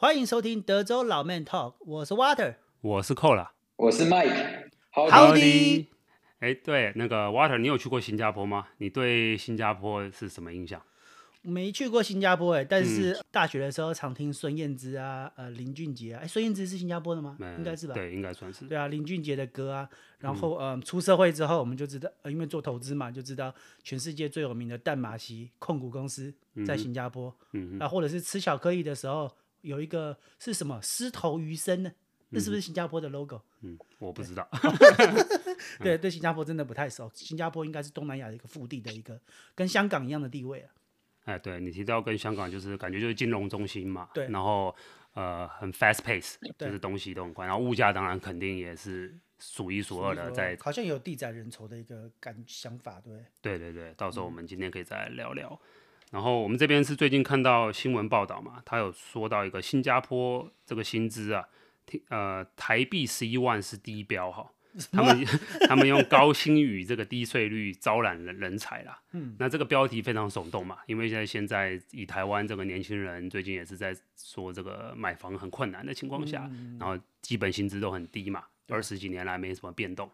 欢迎收听德州老 Man Talk，我是 Water，我是 Cole，我是 Mike，好的。哎，对，那个 Water，你有去过新加坡吗？你对新加坡是什么印象？没去过新加坡哎，但是大学的时候常听孙燕姿啊，呃，林俊杰啊，哎，孙燕姿是新加坡的吗？嗯、应该是吧？对，应该算是。对啊，林俊杰的歌啊，然后嗯、呃，出社会之后我们就知道，呃，因为做投资嘛，就知道全世界最有名的淡马锡控股公司在新加坡，嗯啊，或者是吃巧克力的时候有一个是什么狮头鱼身呢？那是不是新加坡的 logo？嗯，我不知道。对对，新加坡真的不太熟，新加坡应该是东南亚的一个腹地的一个，跟香港一样的地位啊。哎，对你提到跟香港就是感觉就是金融中心嘛，对，然后呃很 fast pace，就是东西都很快，然后物价当然肯定也是数一数二的，在好像有地窄人稠的一个感想法，对，对对对，到时候我们今天可以再聊聊。嗯、然后我们这边是最近看到新闻报道嘛，他有说到一个新加坡这个薪资啊，呃台币十一万是低标哈。他们 他们用高薪与这个低税率招揽人人才啦，嗯，那这个标题非常耸动嘛，因为现在现在以台湾这个年轻人最近也是在说这个买房很困难的情况下，嗯、然后基本薪资都很低嘛，二十几年来没什么变动，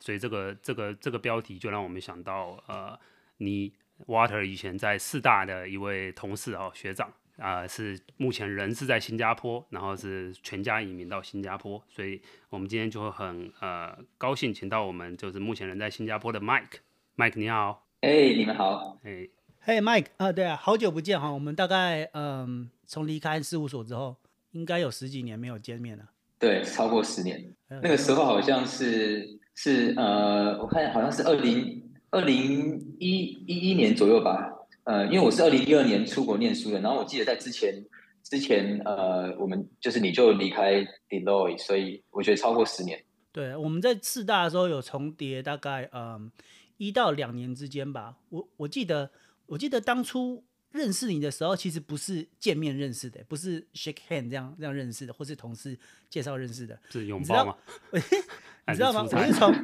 所以这个这个这个标题就让我们想到呃，你 Water 以前在四大的一位同事哦，学长。啊、呃，是目前人是在新加坡，然后是全家移民到新加坡，所以我们今天就会很呃高兴，请到我们就是目前人在新加坡的 Mike，Mike 你好，哎、hey, 你们好，哎，嘿 Mike 啊，对啊，好久不见哈，我们大概嗯从离开事务所之后，应该有十几年没有见面了，对，超过十年，那个时候好像是是呃，我看好像是二零二零一一一年左右吧。呃，因为我是二零一二年出国念书的，然后我记得在之前之前呃，我们就是你就离开 Deloitte，所以我觉得超过十年。对，我们在四大的时候有重叠，大概嗯一到两年之间吧。我我记得我记得当初认识你的时候，其实不是见面认识的，不是 shake hand 这样这样认识的，或是同事介绍认识的。是拥抱吗？你知道吗？我是从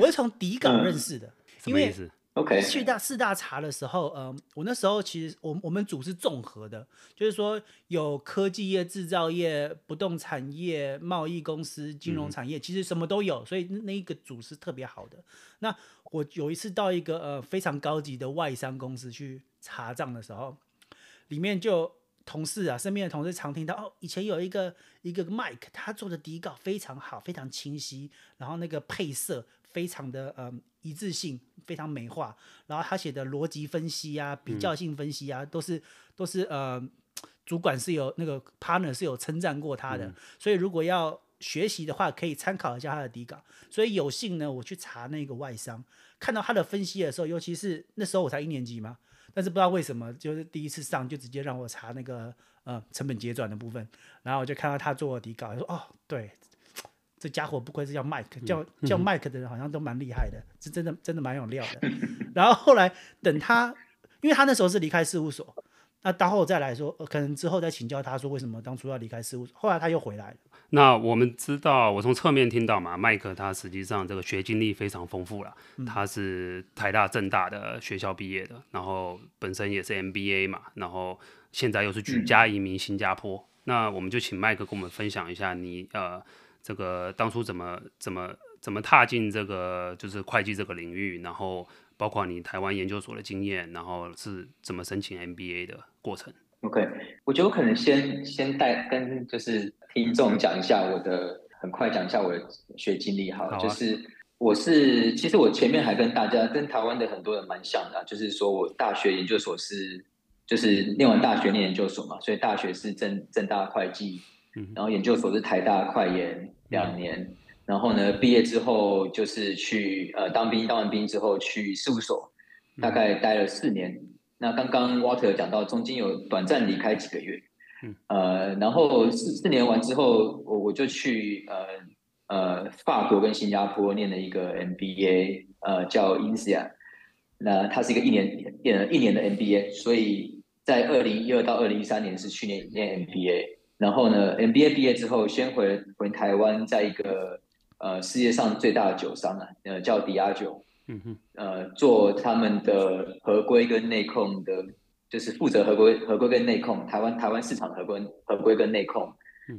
我是从底稿认识的，嗯、什么意思？OK，去大四大查的时候，呃，我那时候其实我我们组是综合的，就是说有科技业、制造业、不动产业、贸易公司、金融产业，嗯、其实什么都有，所以那一个组是特别好的。那我有一次到一个呃非常高级的外商公司去查账的时候，里面就同事啊，身边的同事常听到哦，以前有一个一个 Mike，他做的底稿非常好，非常清晰，然后那个配色非常的呃一致性。非常美化，然后他写的逻辑分析啊、比较性分析啊，嗯、都是都是呃，主管是有那个 partner 是有称赞过他的，嗯、所以如果要学习的话，可以参考一下他的底稿。所以有幸呢，我去查那个外商，看到他的分析的时候，尤其是那时候我才一年级嘛，但是不知道为什么，就是第一次上就直接让我查那个呃成本结转的部分，然后我就看到他做的底稿，说哦对。这家伙不愧是叫 Mike，叫叫 Mike 的人好像都蛮厉害的，是真的真的蛮有料的。然后后来等他，因为他那时候是离开事务所，那到后再来说，可能之后再请教他说为什么当初要离开事务所。后来他又回来了。那我们知道，我从侧面听到嘛，Mike 他实际上这个学经历非常丰富了，他是台大、政大的学校毕业的，然后本身也是 MBA 嘛，然后现在又是举家移民新加坡。嗯、那我们就请 Mike 跟我们分享一下你呃。这个当初怎么怎么怎么踏进这个就是会计这个领域，然后包括你台湾研究所的经验，然后是怎么申请 MBA 的过程？OK，我觉得我可能先先带跟就是听众讲一下我的，很快讲一下我的学经历好，好、啊，就是我是其实我前面还跟大家跟台湾的很多人蛮像的、啊，就是说我大学研究所是就是念完大学念研究所嘛，所以大学是正正大会计。然后研究所是台大快研两年，然后呢毕业之后就是去呃当兵，当完兵之后去事务所，大概待了四年。那刚刚 Water 讲到中间有短暂离开几个月，呃，然后四四年完之后，我我就去呃呃法国跟新加坡念了一个 MBA，呃叫 INSEAD，那它是一个一年一年的 MBA，所以在二零一二到二零一三年是去年念 MBA。然后呢，MBA 毕业之后，先回回台湾，在一个呃世界上最大的酒商啊，呃叫迪亚酒，嗯哼，呃做他们的合规跟内控的就是负责合规合规跟内控，台湾台湾市场合规合规跟内控，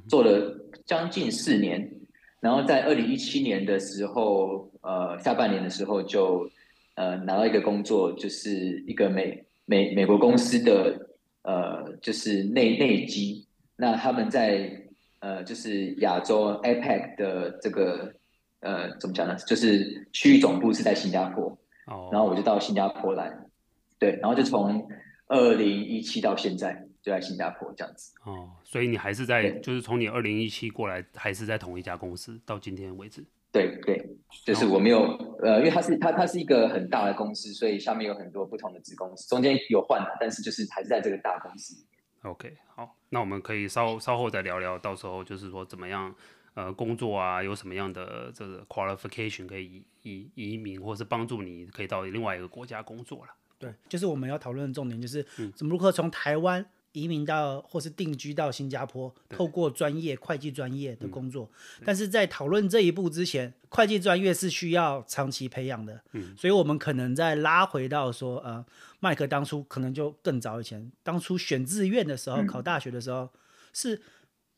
做了将近四年，然后在二零一七年的时候，呃，下半年的时候就呃拿到一个工作，就是一个美美美国公司的呃就是内内基，那他们在呃就是亚洲 APEC 的这个呃怎么讲呢？就是区域总部是在新加坡，哦，然后我就到新加坡来，对，然后就从。二零一七到现在就在新加坡这样子哦，所以你还是在，就是从你二零一七过来，还是在同一家公司到今天为止。对对，就是我没有呃，因为它是它它是一个很大的公司，所以下面有很多不同的子公司，中间有换的，但是就是还是在这个大公司。OK，好，那我们可以稍稍后再聊聊，到时候就是说怎么样呃工作啊，有什么样的这个 qualification 可以移移民，或是帮助你可以到另外一个国家工作了。对，就是我们要讨论的重点，就是怎么如何从台湾移民到或是定居到新加坡，透过专业会计专业的工作。但是在讨论这一步之前，会计专业是需要长期培养的。嗯，所以我们可能再拉回到说，呃，麦克当初可能就更早以前，当初选志愿的时候，考大学的时候，是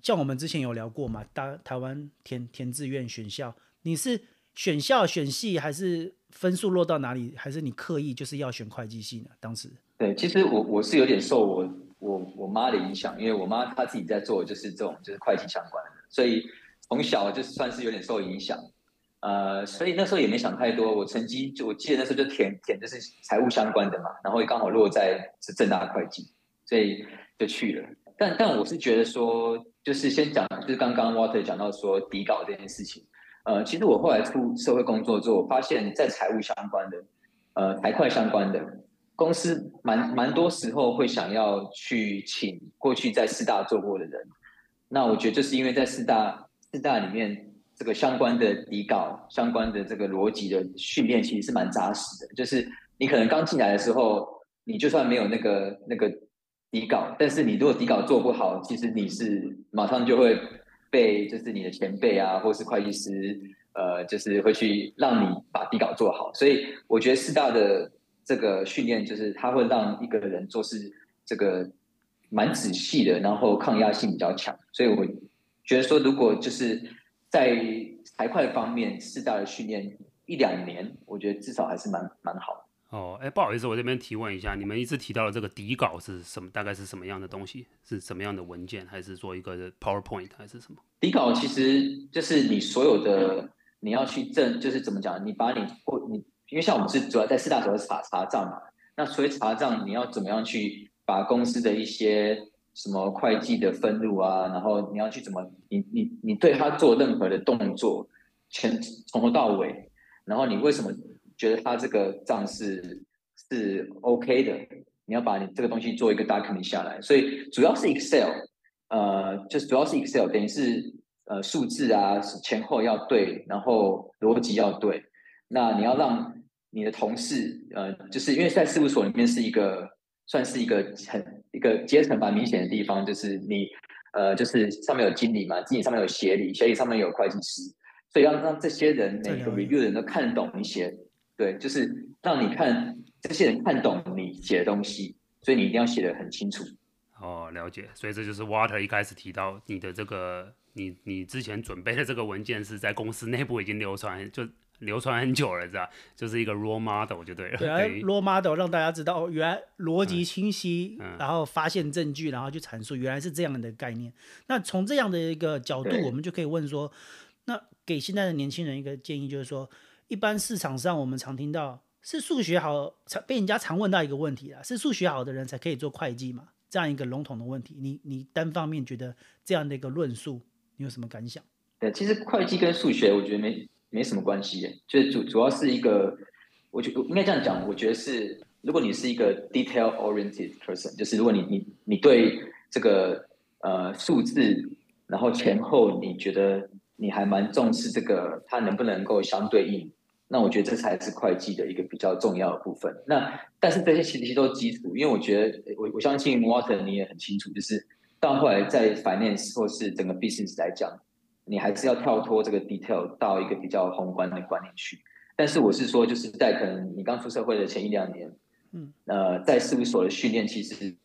像我们之前有聊过嘛？大台湾填填志愿选校，你是选校选系还是？分数落到哪里？还是你刻意就是要选会计系呢？当时对，其实我我是有点受我我我妈的影响，因为我妈她自己在做就是这种就是会计相关的，所以从小就算是有点受影响。呃，所以那时候也没想太多，我成绩就我记得那时候就填填就是财务相关的嘛，然后刚好落在是正大会计，所以就去了。但但我是觉得说，就是先讲，就是刚刚 Water 讲到说底稿这件事情。呃，其实我后来出社会工作之后，我发现，在财务相关的，呃，财会相关的公司蛮，蛮多时候会想要去请过去在四大做过的人。那我觉得，就是因为在四大四大里面，这个相关的底稿、相关的这个逻辑的训练，其实是蛮扎实的。就是你可能刚进来的时候，你就算没有那个那个底稿，但是你如果底稿做不好，其实你是马上就会。被就是你的前辈啊，或是会计师，呃，就是会去让你把底稿做好。所以我觉得四大的这个训练，就是它会让一个人做事这个蛮仔细的，然后抗压性比较强。所以我觉得说，如果就是在财会方面，四大的训练一两年，我觉得至少还是蛮蛮好的。哦，哎，不好意思，我这边提问一下，你们一直提到的这个底稿是什么？大概是什么样的东西？是什么样的文件？还是做一个 PowerPoint 还是什么？底稿其实就是你所有的你要去证，就是怎么讲？你把你或你，因为像我们是主要在四大主要查查账嘛，那所以查账你要怎么样去把公司的一些什么会计的分录啊，然后你要去怎么你你你对他做任何的动作，全从头到尾，然后你为什么？觉得他这个账是是 OK 的，你要把你这个东西做一个 document 下来，所以主要是 Excel，呃，就是主要是 Excel，等于是呃数字啊前后要对，然后逻辑要对。那你要让你的同事，呃，就是因为在事务所里面是一个算是一个很一个阶层蛮明显的地方，就是你呃就是上面有经理嘛，经理上面有协理，协理上面有会计师，所以要让这些人每个 review 的人都看得懂一些。对，就是让你看这些人看懂你写的东西，所以你一定要写的很清楚。哦，了解。所以这就是 Walter 一开始提到你的这个，你你之前准备的这个文件是在公司内部已经流传，就流传很久了，是吧？就是一个 role model 就对了。对啊，role model 让大家知道，原来逻辑清晰，嗯，然后发现证据，然后去阐述，原来是这样的概念。那从这样的一个角度，我们就可以问说，那给现在的年轻人一个建议，就是说。一般市场上，我们常听到是数学好，常被人家常问到一个问题啊，是数学好的人才可以做会计嘛？这样一个笼统的问题，你你单方面觉得这样的一个论述，你有什么感想？对，其实会计跟数学，我觉得没没什么关系，就是主主要是一个，我觉得应该这样讲，我觉得是，如果你是一个 detail oriented person，就是如果你你你对这个呃数字，然后前后你觉得你还蛮重视这个，它能不能够相对应？那我觉得这才是会计的一个比较重要的部分。那但是这些其实都是基础，因为我觉得我我相信 Water 你也很清楚，就是到后来在 finance 或是整个 business 来讲，你还是要跳脱这个 detail 到一个比较宏观的观念去。但是我是说，就是在可能你刚出社会的前一两年，嗯，呃，在事务所的训练其实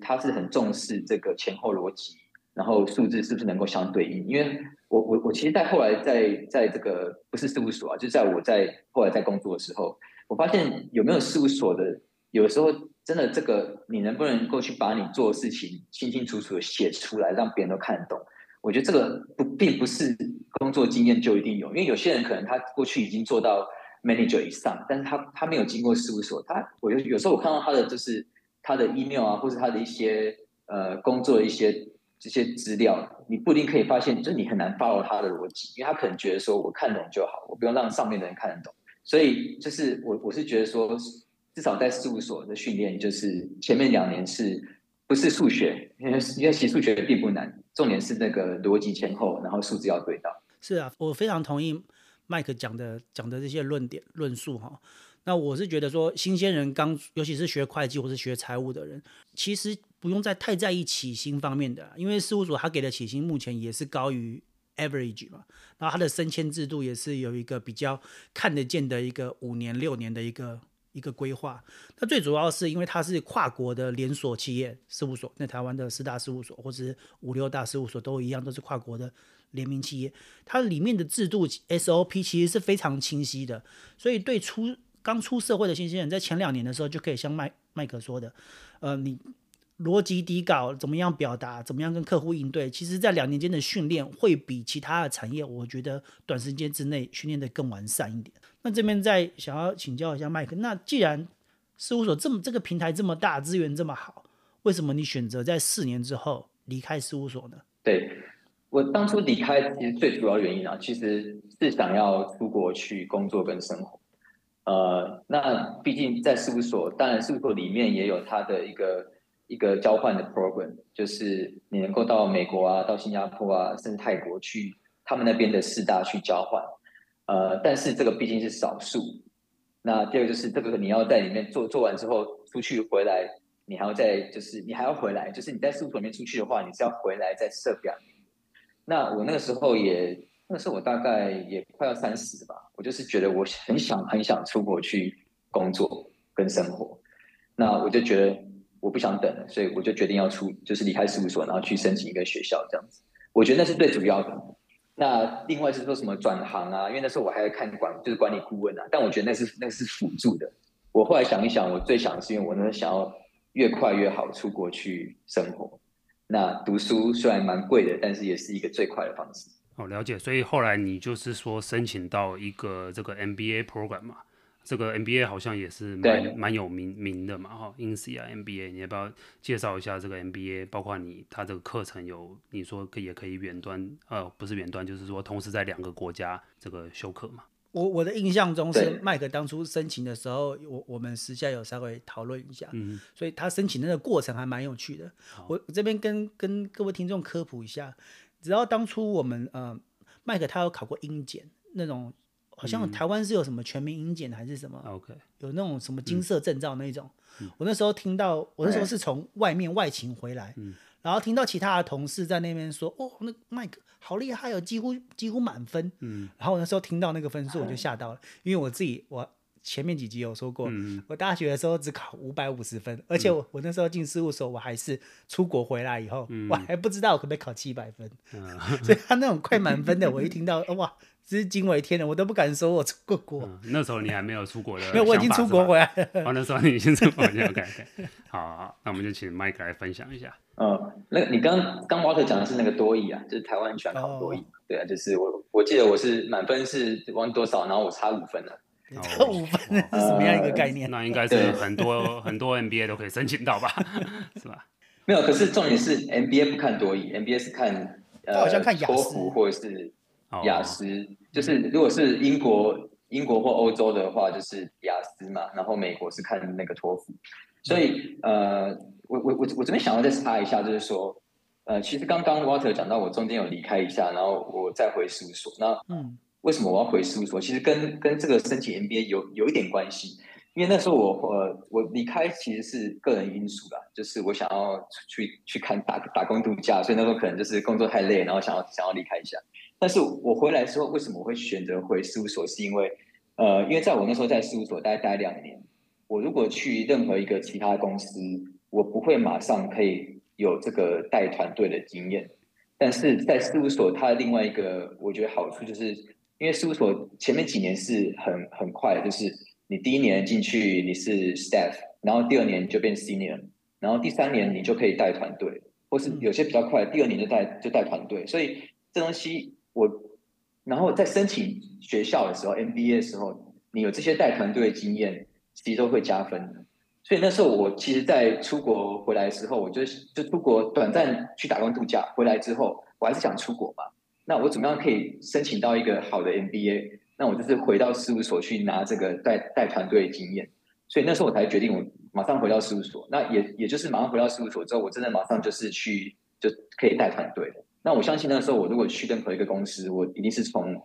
他是很重视这个前后逻辑，然后数字是不是能够相对应？因为我我我其实，在后来在在这个不是事务所啊，就在我在后来在工作的时候，我发现有没有事务所的，有时候真的这个你能不能够去把你做的事情清清楚楚的写出来，让别人都看得懂？我觉得这个不并不是工作经验就一定有，因为有些人可能他过去已经做到 manager 以上，但是他他没有经过事务所，他我有有时候我看到他的就是他的 email 啊，或是他的一些呃工作的一些。这些资料，你不一定可以发现，就是你很难 follow 他的逻辑，因为他可能觉得说，我看懂就好，我不用让上面的人看得懂。所以，就是我我是觉得说，至少在事务所的训练，就是前面两年是不是数学？因为因为其实数学并不难，重点是那个逻辑前后，然后数字要对到。是啊，我非常同意麦克讲的讲的这些论点论述哈。那我是觉得说，新鲜人刚，尤其是学会计或是学财务的人，其实不用再太在意起薪方面的，因为事务所他给的起薪目前也是高于 average 嘛，然后他的升迁制度也是有一个比较看得见的一个五年六年的一个一个规划。那最主要是因为它是跨国的连锁企业事务所，那台湾的四大事务所或者五六大事务所都一样，都是跨国的联名企业，它里面的制度 SOP 其实是非常清晰的，所以对出刚出社会的新鲜人，在前两年的时候就可以像麦麦克说的，呃，你逻辑底稿怎么样表达，怎么样跟客户应对，其实，在两年间的训练会比其他的产业，我觉得短时间之内训练得更完善一点。那这边再想要请教一下麦克，那既然事务所这么这个平台这么大，资源这么好，为什么你选择在四年之后离开事务所呢？对，我当初离开，其实最主要原因啊，其实是想要出国去工作跟生活。呃，那毕竟在事务所，当然事务所里面也有它的一个一个交换的 program，就是你能够到美国啊，到新加坡啊，甚至泰国去他们那边的四大去交换。呃，但是这个毕竟是少数。那第二个就是这个你要在里面做做完之后出去回来，你还要再就是你还要回来，就是你在事务所里面出去的话，你是要回来再设表。那我那个时候也。那时候我大概也快要三十吧，我就是觉得我很想很想出国去工作跟生活，那我就觉得我不想等了，所以我就决定要出，就是离开事务所，然后去申请一个学校这样子。我觉得那是最主要的。那另外是说什么转行啊？因为那时候我还在看管，就是管理顾问啊。但我觉得那是那是辅助的。我后来想一想，我最想的是因为我那时候想要越快越好出国去生活。那读书虽然蛮贵的，但是也是一个最快的方式。哦，了解。所以后来你就是说申请到一个这个 MBA program 嘛？这个 NBA 好像也是蛮蛮有名名的嘛，哈，INSEAD 啊 NBA，你要不要介绍一下这个 NBA？包括你他这个课程有你说可也可以远端，呃，不是远端，就是说同时在两个国家这个修课嘛？我我的印象中是麦克当初申请的时候，我我们私下有稍微讨论一下，嗯，所以他申请的那个过程还蛮有趣的。我这边跟跟各位听众科普一下。只要当初我们呃，麦克他有考过英检那种，好像台湾是有什么全民英检还是什么，OK，有那种什么金色证照那种。嗯、我那时候听到，我那时候是从外面外勤回来，嗯、然后听到其他的同事在那边说，哦，那麦克好厉害哦，几乎几乎满分。嗯，然后我那时候听到那个分数我就吓到了，因为我自己我。前面几集有说过，嗯、我大学的时候只考五百五十分，而且我、嗯、我那时候进事务所，我还是出国回来以后，嗯、我还不知道我可不可以考七百分，嗯、所以他那种快满分的，我一听到哇，真是惊为天人，我都不敢说我出过国、嗯。那时候你还没有出国的，没有，我已经出国回来了。哦，那时候你已经出国了，OK OK。好，好，那我们就请 Mike 来分享一下。嗯，那你刚刚 Walter 讲的是那个多益啊，就是台湾很喜欢考多益，哦、对啊，就是我我记得我是满分是忘多少，然后我差五分了。这五分是什么样一个概念？呃、那应该是很多很多 NBA 都可以申请到吧，是吧？没有，可是重点是 NBA 不看多益，NBA 是看呃，好像看雅思或者是雅思，哦、就是如果是英国英国或欧洲的话，就是雅思嘛，然后美国是看那个托福。所以呃，我我我我这边想要再插一下，就是说呃，其实刚刚 Walter 讲到我中间有离开一下，然后我再回事务所，那嗯。为什么我要回事务所？其实跟跟这个申请 MBA 有有一点关系，因为那时候我呃我离开其实是个人因素啦，就是我想要去去看打打工度假，所以那时候可能就是工作太累，然后想要想要离开一下。但是我回来之后，为什么我会选择回事务所？是因为呃，因为在我那时候在事务所待待两年，我如果去任何一个其他公司，我不会马上可以有这个带团队的经验。但是在事务所，它的另外一个我觉得好处就是，因为事务所前面几年是很很快的，就是你第一年进去你是 staff，然后第二年就变 senior，然后第三年你就可以带团队，或是有些比较快，第二年就带就带团队。所以这东西我，然后在申请学校的时候，MBA 的时候。你有这些带团队的经验，其实都会加分的。所以那时候我其实，在出国回来的时候，我就就出国短暂去打工度假，回来之后，我还是想出国嘛。那我怎么样可以申请到一个好的 MBA？那我就是回到事务所去拿这个带带团队的经验。所以那时候我才决定，我马上回到事务所。那也也就是马上回到事务所之后，我真的马上就是去就可以带团队。那我相信那时候我如果去任何一个公司，我一定是从。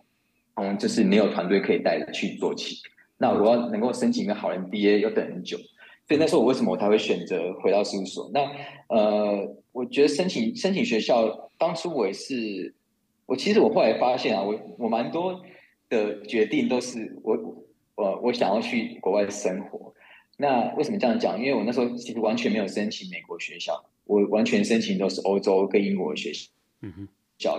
从就是没有团队可以带去做起，那我要能够申请一个好 MBA 要等很久，所以那时候我为什么我才会选择回到事务所？那呃，我觉得申请申请学校，当初我也是，我其实我后来发现啊，我我蛮多的决定都是我我我想要去国外生活。那为什么这样讲？因为我那时候其实完全没有申请美国学校，我完全申请都是欧洲跟英国的学校，嗯哼，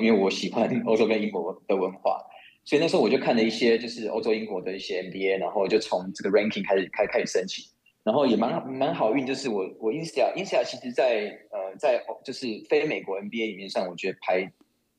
因为我喜欢欧洲跟英国的文化。所以那时候我就看了一些，就是欧洲、英国的一些 MBA，然后就从这个 ranking 开始开开始申请，然后也蛮蛮好运，就是我我 INSEAD INSEAD 其实在呃在就是非美国 MBA 里面上，我觉得排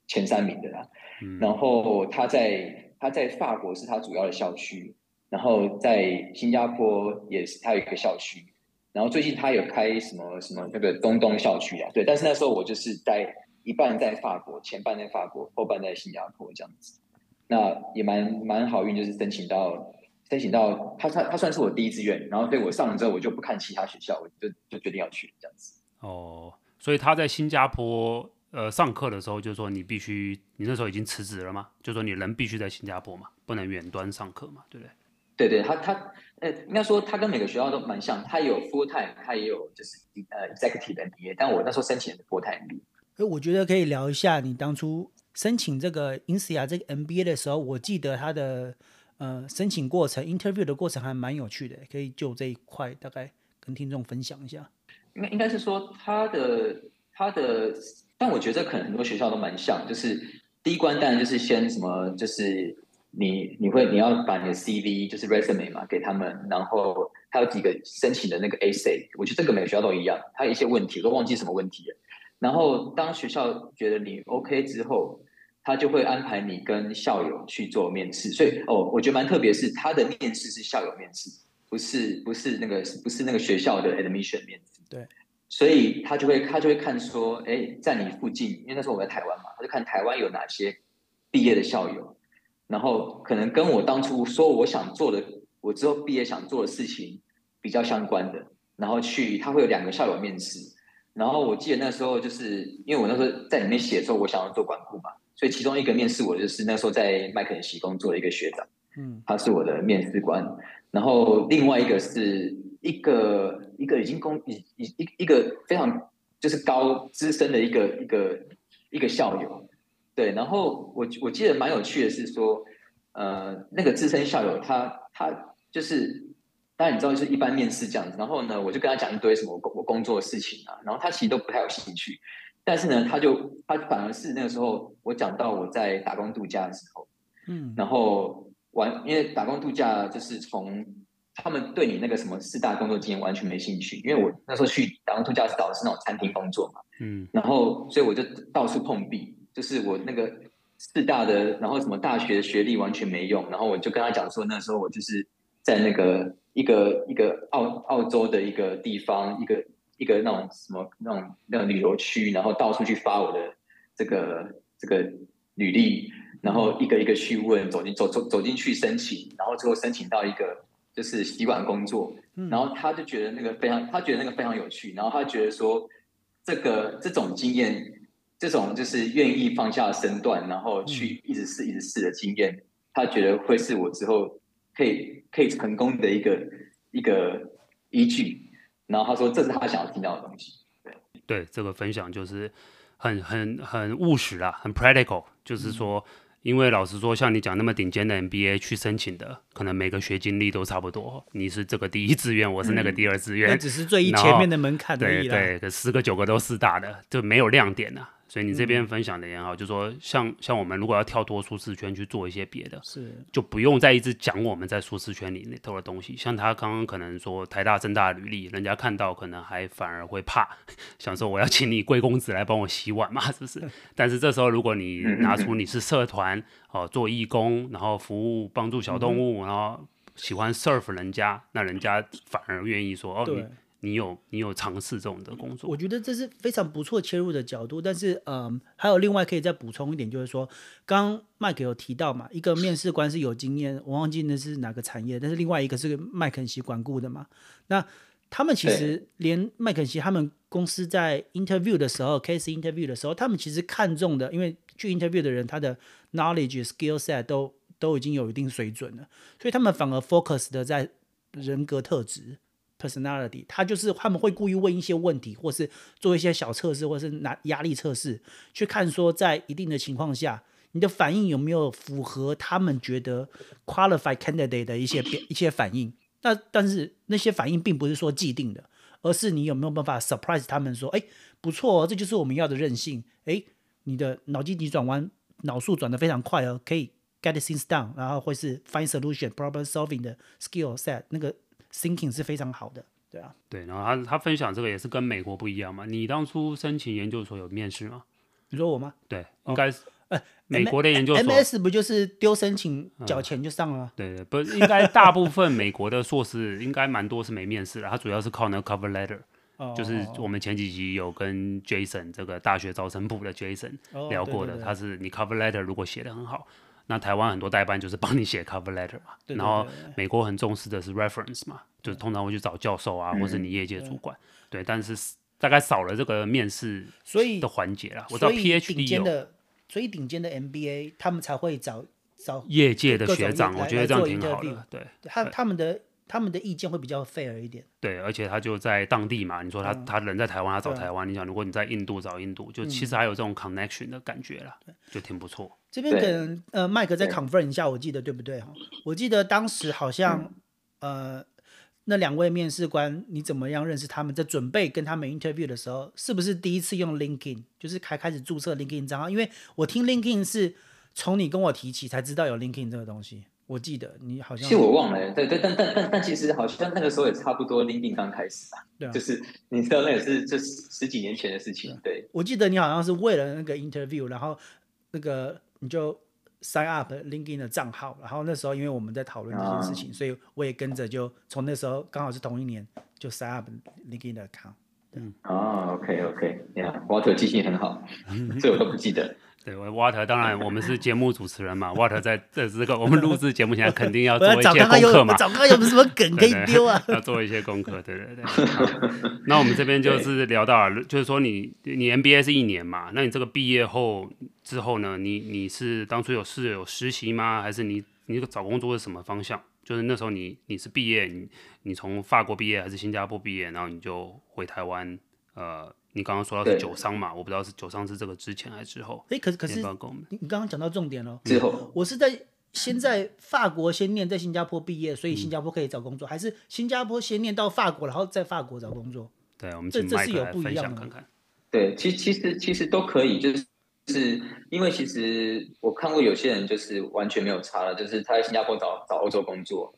前三名的啦。嗯、然后他在他在法国是他主要的校区，然后在新加坡也是他有一个校区，然后最近他有开什么什么那个东东校区啊，对。但是那时候我就是在一半在法国，前半在法国，后半在新加坡这样子。那也蛮蛮好运，就是申请到申请到他他他算是我第一志愿，然后对我上了之后，我就不看其他学校，我就就决定要去这样子。哦，所以他在新加坡呃上课的时候，就说你必须，你那时候已经辞职了吗？就说你人必须在新加坡嘛，不能远端上课嘛，对不对？对对，他他呃应该说他跟每个学校都蛮像，他有 full time，他也有就是呃 executive MBA，但我那时候申请的 full time MBA。哎，我觉得可以聊一下你当初。申请这个 INSEAD 这个 MBA 的时候，我记得他的呃申请过程、interview 的过程还蛮有趣的，可以就这一块大概跟听众分享一下。应该应该是说他的他的，但我觉得可能很多学校都蛮像，就是第一关当然就是先什么，就是你你会你要把你的 CV 就是 resume 嘛给他们，然后还有几个申请的那个 essay，我觉得这个每个学校都一样，他有一些问题我都忘记什么问题了。然后，当学校觉得你 OK 之后，他就会安排你跟校友去做面试。所以，哦，我觉得蛮特别，是他的面试是校友面试，不是不是那个不是那个学校的 admission 面试。对，所以他就会他就会看说，哎，在你附近，因为那时候我在台湾嘛，他就看台湾有哪些毕业的校友，然后可能跟我当初说我想做的，我之后毕业想做的事情比较相关的，然后去他会有两个校友面试。然后我记得那时候就是因为我那时候在里面写的时候，我想要做管顾嘛，所以其中一个面试我就是那时候在麦肯锡工作的一个学长，嗯，他是我的面试官。然后另外一个是一个一个已经工一一一一个非常就是高资深的一个一个一个校友，对。然后我我记得蛮有趣的是说，呃，那个资深校友他他就是。当然你知道，就是一般面试这样子。然后呢，我就跟他讲一堆什么我工我工作的事情啊。然后他其实都不太有兴趣。但是呢，他就他反而是那个时候，我讲到我在打工度假的时候，嗯，然后完，因为打工度假就是从他们对你那个什么四大工作经验完全没兴趣。因为我那时候去打工度假是找的是那种餐厅工作嘛，嗯，然后所以我就到处碰壁，就是我那个四大的，然后什么大学的学历完全没用。然后我就跟他讲说，那时候我就是在那个。一个一个澳澳洲的一个地方，一个一个那种什么那种那种旅游区，然后到处去发我的这个这个履历，然后一个一个去问，走进走走走进去申请，然后最后申请到一个就是洗碗工作，然后他就觉得那个非常，他觉得那个非常有趣，然后他觉得说这个这种经验，这种就是愿意放下身段，然后去一直试一直试的经验，他觉得会是我之后。可以可以成功的一个一个依据，然后他说这是他想要听到的东西。对对，这个分享就是很很很务实啊，很 practical，就是说，因为老实说，像你讲那么顶尖的 MBA 去申请的，可能每个学经历都差不多。你是这个第一志愿，我是那个第二志愿，那、嗯、只是最前面的门槛而已啦。对对，十个九个都四大的，就没有亮点啊。所以你这边分享的也好，嗯、就说像像我们如果要跳脱舒适圈去做一些别的，是就不用再一直讲我们在舒适圈里那头的东西。像他刚刚可能说台大、政大的履历，人家看到可能还反而会怕，想说我要请你贵公子来帮我洗碗嘛，是不是？但是这时候如果你拿出你是社团哦、呃，做义工，然后服务帮助小动物，嗯、然后喜欢 serve 人家，那人家反而愿意说哦你。你有你有尝试这种的工作，我觉得这是非常不错切入的角度。但是，嗯，还有另外可以再补充一点，就是说，刚刚麦克有提到嘛，一个面试官是有经验，我忘记那是哪个产业，但是另外一个是麦肯锡管顾的嘛。那他们其实连麦肯锡他们公司在 interview 的时候，case interview 的时候，他们其实看中的，因为去 interview 的人他的 knowledge skill set 都都已经有一定水准了，所以他们反而 focus 的在人格特质。personality，他就是他们会故意问一些问题，或是做一些小测试，或是拿压力测试，去看说在一定的情况下，你的反应有没有符合他们觉得 qualified candidate 的一些一些反应。那但是那些反应并不是说既定的，而是你有没有办法 surprise 他们说，哎，不错哦，这就是我们要的韧性。哎，你的脑筋急转弯，脑速转得非常快哦，可以 get things done，然后会是 find solution problem solving 的 skill set 那个。Thinking 是非常好的，对啊，对，然后他他分享这个也是跟美国不一样嘛。你当初申请研究所有面试吗？你说我吗？对，应该是，呃，美国的研究所，MS 不就是丢申请缴钱就上了吗？对对，不，应该大部分美国的硕士应该蛮多是没面试的，他主要是靠那个 cover letter，就是我们前几集有跟 Jason 这个大学招生部的 Jason 聊过的，他是你 cover letter 如果写的很好。那台湾很多代办就是帮你写 cover letter 嘛，对对对，然后美国很重视的是 reference 嘛，就是通常会去找教授啊，嗯、或是你业界主管，对，对，但是大概少了这个面试所以的环节啦。我知道 PhD 有，所以顶尖的 MBA 他们才会找找业界的学长，我觉得这样挺好的，对，他他们的。他们的意见会比较 fair 一点，对，而且他就在当地嘛。你说他、嗯、他人在台湾，他找台湾。你想，如果你在印度找印度，就其实还有这种 connection 的感觉啦，嗯、就挺不错。这边可能呃麦克再 confirm 一下，我记得对不对哈？我记得当时好像、嗯、呃那两位面试官，你怎么样认识他们？在准备跟他们 interview 的时候，是不是第一次用 LinkedIn，就是开开始注册 LinkedIn 账号？因为我听 LinkedIn 是从你跟我提起才知道有 LinkedIn 这个东西。我记得你好像，其实我忘了，对对，但但但但其实好像那个时候也差不多，LinkedIn 刚开始啊，对啊，就是你知道那也是这十几年前的事情，对。我记得你好像是为了那个 interview，然后那个你就 sign up LinkedIn 的账号，然后那时候因为我们在讨论这件事情，所以我也跟着就从那时候刚好是同一年就 sign up LinkedIn 的 account。嗯，哦，OK OK，你好，Water 记性很好，这我都不记得。对我，Water 当然我们是节目主持人嘛，Water 在这这个我们录制节目前 肯定要做一些功课嘛，找看看有什么梗可以丢啊，要做一些功课，对对对。那我们这边就是聊到了，就是说你你 MBA 是一年嘛，那你这个毕业后之后呢，你你是当初有是有实习吗？还是你你这个找工作是什么方向？就是那时候你你是毕业，你你从法国毕业还是新加坡毕业，然后你就回台湾呃。你刚刚说到是酒商嘛？我不知道是酒商是这个之前还是之后。哎，可是可是你你刚刚讲到重点了。之后，我是在先在法国先念，在新加坡毕业，所以新加坡可以找工作，还是新加坡先念到法国，然后在法国找工作？对，我们这这是有不一样的看看。对，其其实其实都可以，就是是因为其实我看过有些人就是完全没有差了，就是他在新加坡找找欧洲工作。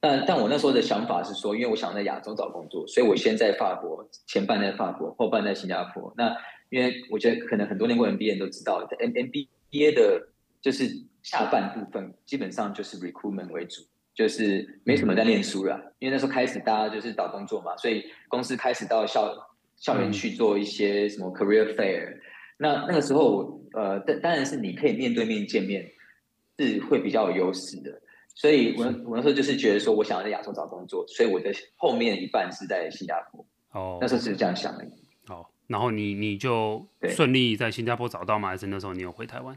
但但我那时候的想法是说，因为我想在亚洲找工作，所以我先在法国，前半在法国，后半在新加坡。那因为我觉得可能很多年过 MBA 都知道，M MBA 的就是下半部分基本上就是 recruitment 为主，就是没什么在念书了。因为那时候开始大家就是找工作嘛，所以公司开始到校校园去做一些什么 career fair。那那个时候，呃，当当然是你可以面对面见面，是会比较有优势的。所以我我那时候就是觉得说，我想要在亚洲找工作，所以我的后面一半是在新加坡。哦，那时候是这样想的。哦，然后你你就顺利在新加坡找到吗？还是那时候你有回台湾？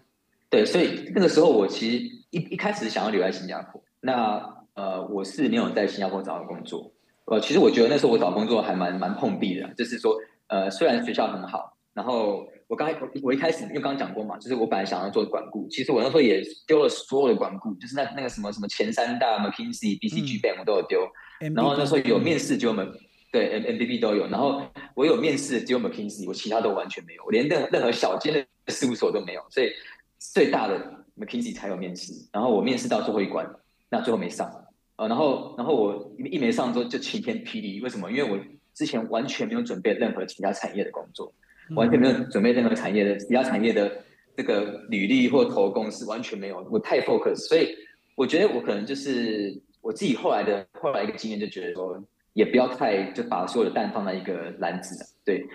对，所以那个时候我其实一一开始想要留在新加坡。那呃，我是没有在新加坡找到工作。呃，其实我觉得那时候我找工作还蛮蛮碰壁的，就是说呃，虽然学校很好，然后我刚才我我一开始因为刚刚讲过嘛，就是我本来想要做管顾，其实我那时候也丢了所有的管顾，就是那那个什么什么前三大 McKinsey、BCG Bank 我都有丢，嗯、然后那时候有面试就我们对 M M B B 都有，然后我有面试只有 McKinsey，我其他都完全没有，我连任任何小间的事务所都没有，所以最大的 McKinsey 才有面试，然后我面试到最后一关，那最后没上，呃，然后然后我一没上之后就晴天霹雳，为什么？因为我之前完全没有准备任何其他产业的工作。完全没有准备任何产业的其他产业的这个履历或投公司，完全没有。我太 focus，所以我觉得我可能就是我自己后来的后来一个经验，就觉得说也不要太就把所有的蛋放在一个篮子。对，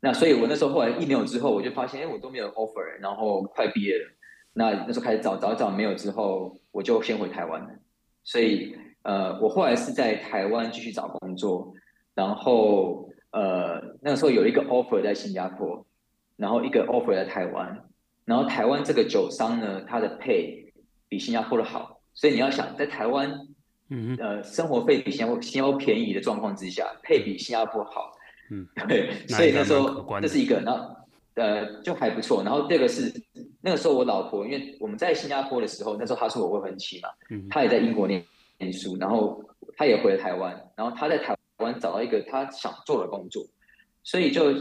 那所以我那时候后来一没有之后，我就发现哎，我都没有 offer，然后快毕业了。那那时候开始找找一找没有之后，我就先回台湾了。所以呃，我后来是在台湾继续找工作，然后。呃，那个时候有一个 offer 在新加坡，然后一个 offer 在台湾，然后台湾这个酒商呢，他的 pay 比新加坡的好，所以你要想在台湾，嗯呃，生活费比新加坡新加坡便宜的状况之下，pay 比新加坡好，嗯，对，所以那时候这是一个，然后呃就还不错，然后第二个是那个时候我老婆，因为我们在新加坡的时候，那时候她是我未婚妻嘛，嗯，她也在英国念念书，然后她也回了台湾，然后她在台。我找到一个他想做的工作，所以就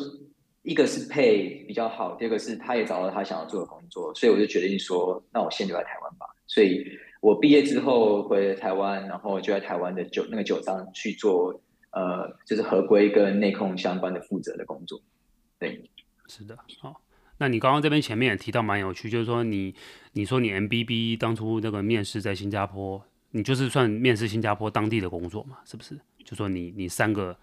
一个是 pay 比较好，第二个是他也找到他想要做的工作，所以我就决定说，那我先留在台湾吧。所以我毕业之后回台湾，然后就在台湾的酒那个酒商去做，呃，就是合规跟内控相关的负责的工作。对，是的，好。那你刚刚这边前面也提到蛮有趣，就是说你你说你 MBB 当初那个面试在新加坡，你就是算面试新加坡当地的工作嘛，是不是？就说你你三个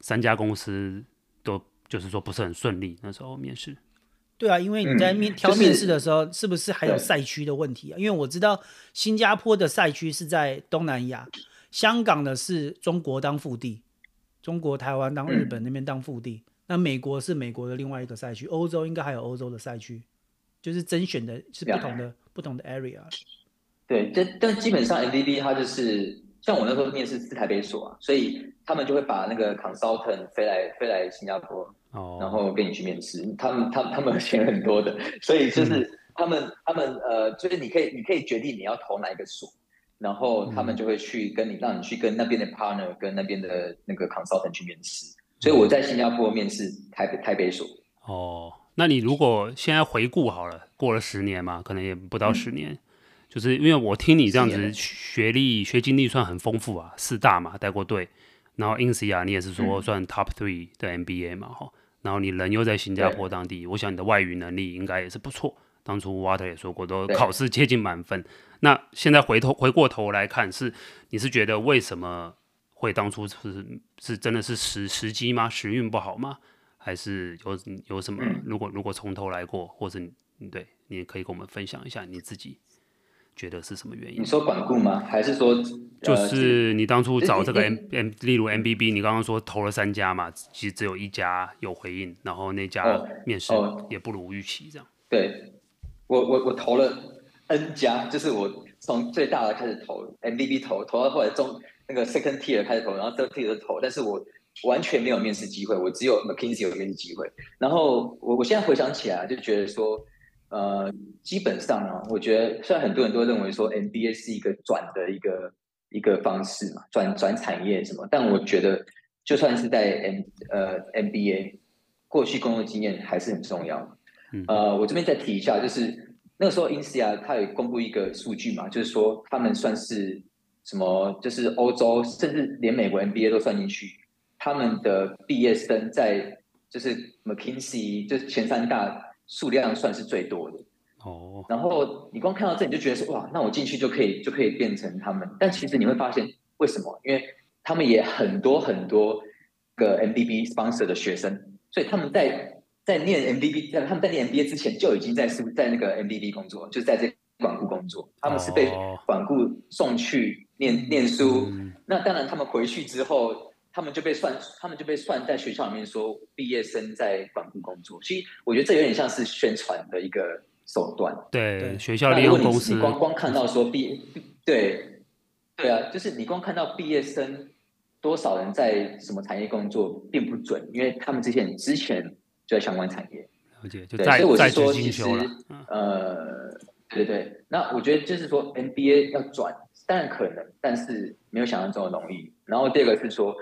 三家公司都就是说不是很顺利，那时候面试。对啊，因为你在面、嗯、挑面试的时候，是不是还有赛区的问题啊？因为我知道新加坡的赛区是在东南亚，香港的是中国当腹地，中国台湾当日本那边当腹地，嗯、那美国是美国的另外一个赛区，欧洲应该还有欧洲的赛区，就是甄选的是不同的、嗯、不同的 area。对，但但基本上 MBB 它就是。像我那时候面试是台北所啊，所以他们就会把那个 consultant 飞来飞来新加坡，oh. 然后跟你去面试。他们他们他们钱很多的，所以就是他们、嗯、他们呃，就是你可以你可以决定你要投哪一个所，然后他们就会去跟你、嗯、让你去跟那边的 partner 跟那边的那个 consultant 去面试。所以我在新加坡面试台北台北所。哦，那你如果现在回顾好了，过了十年嘛，可能也不到十年。嗯就是因为我听你这样子学历学经历算很丰富啊，四大嘛带过队，然后 INSEAD 你也是说算 top three 的 MBA 嘛哈，然后你人又在新加坡当地，我想你的外语能力应该也是不错。当初 Water 也说过，都考试接近满分。那现在回头回过头来看，是你是觉得为什么会当初是是真的是时时机吗？时运不好吗？还是有有什么？如果如果从头来过，或者你对你也可以跟我们分享一下你自己。觉得是什么原因？你说管顾吗？还是说就是你当初找这个 M M，例如 MBB，你刚刚说投了三家嘛，其实只有一家有回应，然后那家面试也不如预期，这样。对，我我我投了 N 家，就是我从最大的开始投 MBB 投，投到后来中那个 second tier 开始投，然后 third tier 投，但是我完全没有面试机会，我只有 McKinsey 有面试机会。然后我我现在回想起来就觉得说。呃，基本上啊，我觉得虽然很多人都认为说 MBA 是一个转的一个一个方式嘛，转转产业什么，但我觉得就算是在 M 呃 MBA 过去工作经验还是很重要。嗯、呃，我这边再提一下，就是那个时候 INSEAD 他有公布一个数据嘛，就是说他们算是什么，就是欧洲甚至连美国 MBA 都算进去，他们的毕业生在就是 McKinsey 就是前三大。数量算是最多的。哦，然后你光看到这你就觉得说哇，那我进去就可以就可以变成他们，但其实你会发现为什么？因为他们也很多很多个 MBB sponsor 的学生，所以他们在在念 MBB，在他们在念 MBA 之前就已经在是在那个 MBB 工作，就是在这管顾工作，他们是被管顾送去念、哦、念书、嗯，那当然他们回去之后。他们就被算，他们就被算在学校里面说毕业生在管顾工作。其实我觉得这有点像是宣传的一个手段。对，对学校利用公司。你光光看到说毕业，对，对啊，就是你光看到毕业生多少人在什么产业工作并不准，因为他们这些人之前就在相关产业。了解，就在所以我是在说，其实，呃，对对，那我觉得就是说，NBA 要转，当然可能，但是没有想象中的容易。然后第二个是说，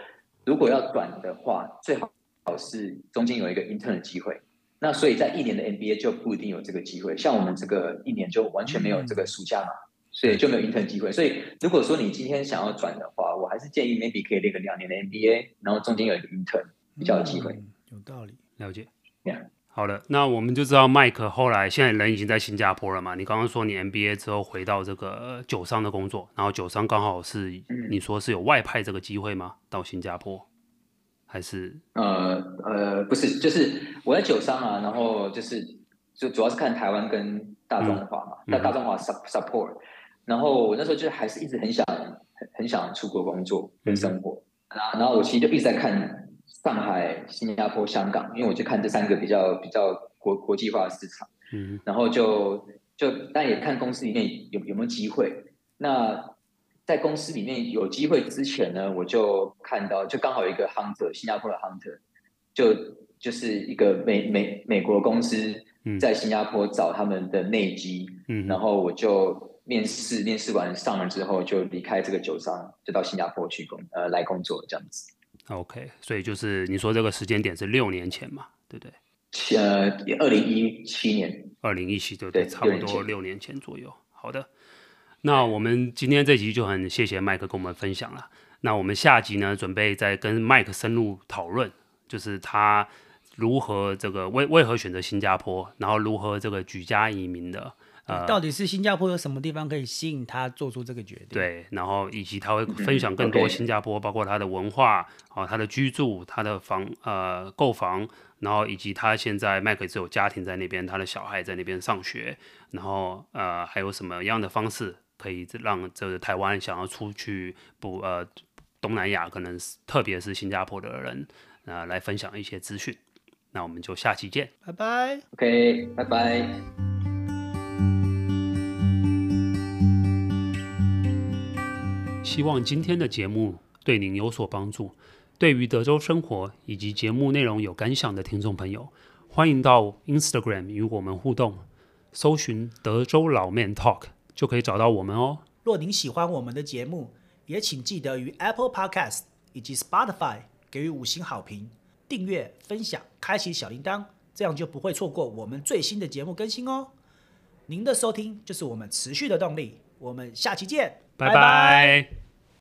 如果要转的话，最好是中间有一个 intern 的机会。那所以在一年的 MBA 就不一定有这个机会，像我们这个一年就完全没有这个暑假嘛，嗯、所以就没有 intern 机会。所以如果说你今天想要转的话，我还是建议 maybe 可以练个两年的 MBA，然后中间有一个 intern 比较有机会。嗯、有道理，了解。Yeah. 好的，那我们就知道 Mike 后来现在人已经在新加坡了嘛？你刚刚说你 MBA 之后回到这个酒商的工作，然后酒商刚好是你说是有外派这个机会吗？到新加坡？还是呃呃不是，就是我在酒商啊，然后就是就主要是看台湾跟大中华嘛，那、嗯、大中华 support，、嗯、然后我那时候就还是一直很想很很想出国工作跟生活，然后我其实就一直在看上海、新加坡、香港，因为我就看这三个比较比较国国际化的市场，嗯，然后就就但也看公司里面有有没有机会，那。在公司里面有机会之前呢，我就看到，就刚好有一个 hunter，新加坡的 hunter，就就是一个美美美国公司在新加坡找他们的内机，嗯，然后我就面试，面试完上了之后就离开这个酒商，就到新加坡去工呃来工作这样子。OK，所以就是你说这个时间点是六年前嘛，对不对？呃，二零一七年，二零一七对对，差不多六年前左右。好的。那我们今天这集就很谢谢麦克跟我们分享了。那我们下集呢，准备再跟麦克深入讨论，就是他如何这个为为何选择新加坡，然后如何这个举家移民的。呃，到底是新加坡有什么地方可以吸引他做出这个决定？对，然后以及他会分享更多新加坡，包括他的文化啊，他的居住，他的房呃购房，然后以及他现在麦克只有家庭在那边，他的小孩在那边上学，然后呃还有什么样的方式？可以让这个台湾想要出去不呃东南亚，可能是特别是新加坡的人，呃来分享一些资讯。那我们就下期见，拜拜。OK，拜拜。希望今天的节目对您有所帮助。对于德州生活以及节目内容有感想的听众朋友，欢迎到 Instagram 与我们互动，搜寻德州老 Man Talk。就可以找到我们哦。若您喜欢我们的节目，也请记得于 Apple Podcast 以及 Spotify 给予五星好评、订阅、分享、开启小铃铛，这样就不会错过我们最新的节目更新哦。您的收听就是我们持续的动力。我们下期见，拜拜。拜拜。